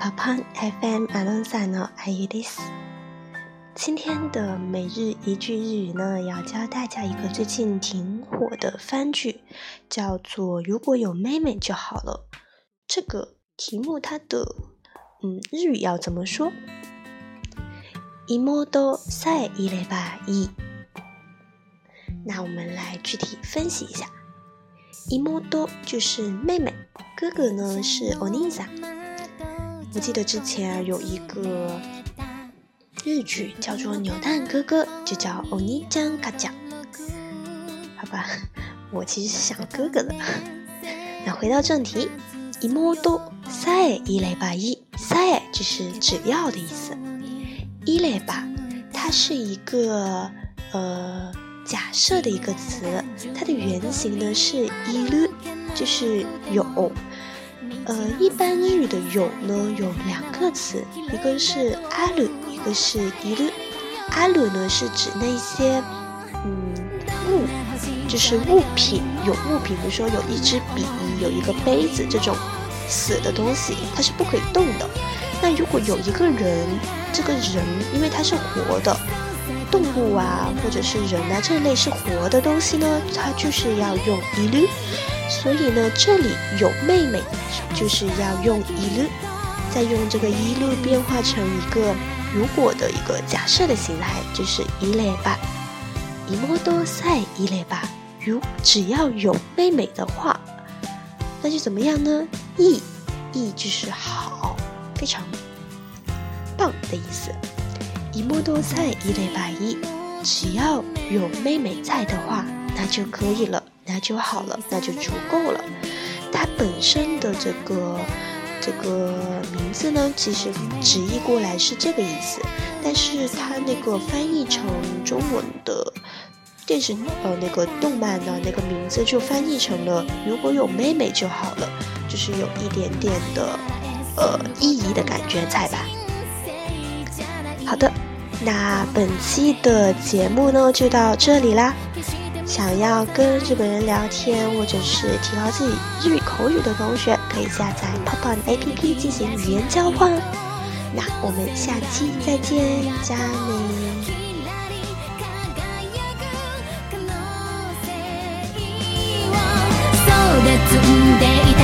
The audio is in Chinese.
Japan FM アナウンサーのあゆです。今天的每日一句日语呢，要教大家一个最近挺火的番剧，叫做《如果有妹妹就好了》。这个题目它的嗯日语要怎么说？妹さえいればいい。那我们来具体分析一下。妹就是妹妹，哥哥呢是お兄さん。 我记得之前有一个日剧叫做《扭蛋哥哥》，就叫欧尼酱卡酱。好吧，我其实是想哥哥的。那回到正题，一摸多塞一类吧一塞就是只要的意思。一类吧，它是一个呃假设的一个词，它的原型呢是一律，就是有。呃，一般日语的有呢有两个词，一个是阿鲁，一个是伊鲁。阿鲁呢是指那些嗯物，就是物品，有物品，比如说有一支笔，有一个杯子这种死的东西，它是不可以动的。那如果有一个人，这个人因为他是活的。动物啊，或者是人啊，这类是活的东西呢，它就是要用一律。所以呢，这里有妹妹，就是要用一律，再用这个一律变化成一个如果的一个假设的形态，就是一类吧。一摸多塞一类吧。如只要有妹妹的话，那就怎么样呢？意意就是好，非常棒的意思。一摸多赛一类吧，一，只要有妹妹在的话，那就可以了，那就好了，那就足够了。它本身的这个这个名字呢，其实直译过来是这个意思，但是它那个翻译成中文的电视呃那个动漫呢，那个名字就翻译成了如果有妹妹就好了，就是有一点点的呃意义的感觉在吧。好的，那本期的节目呢就到这里啦。想要跟日本人聊天或者是提高自己日语口语的同学，可以下载 Pop On APP 进行语言交换。那我们下期再见，加内。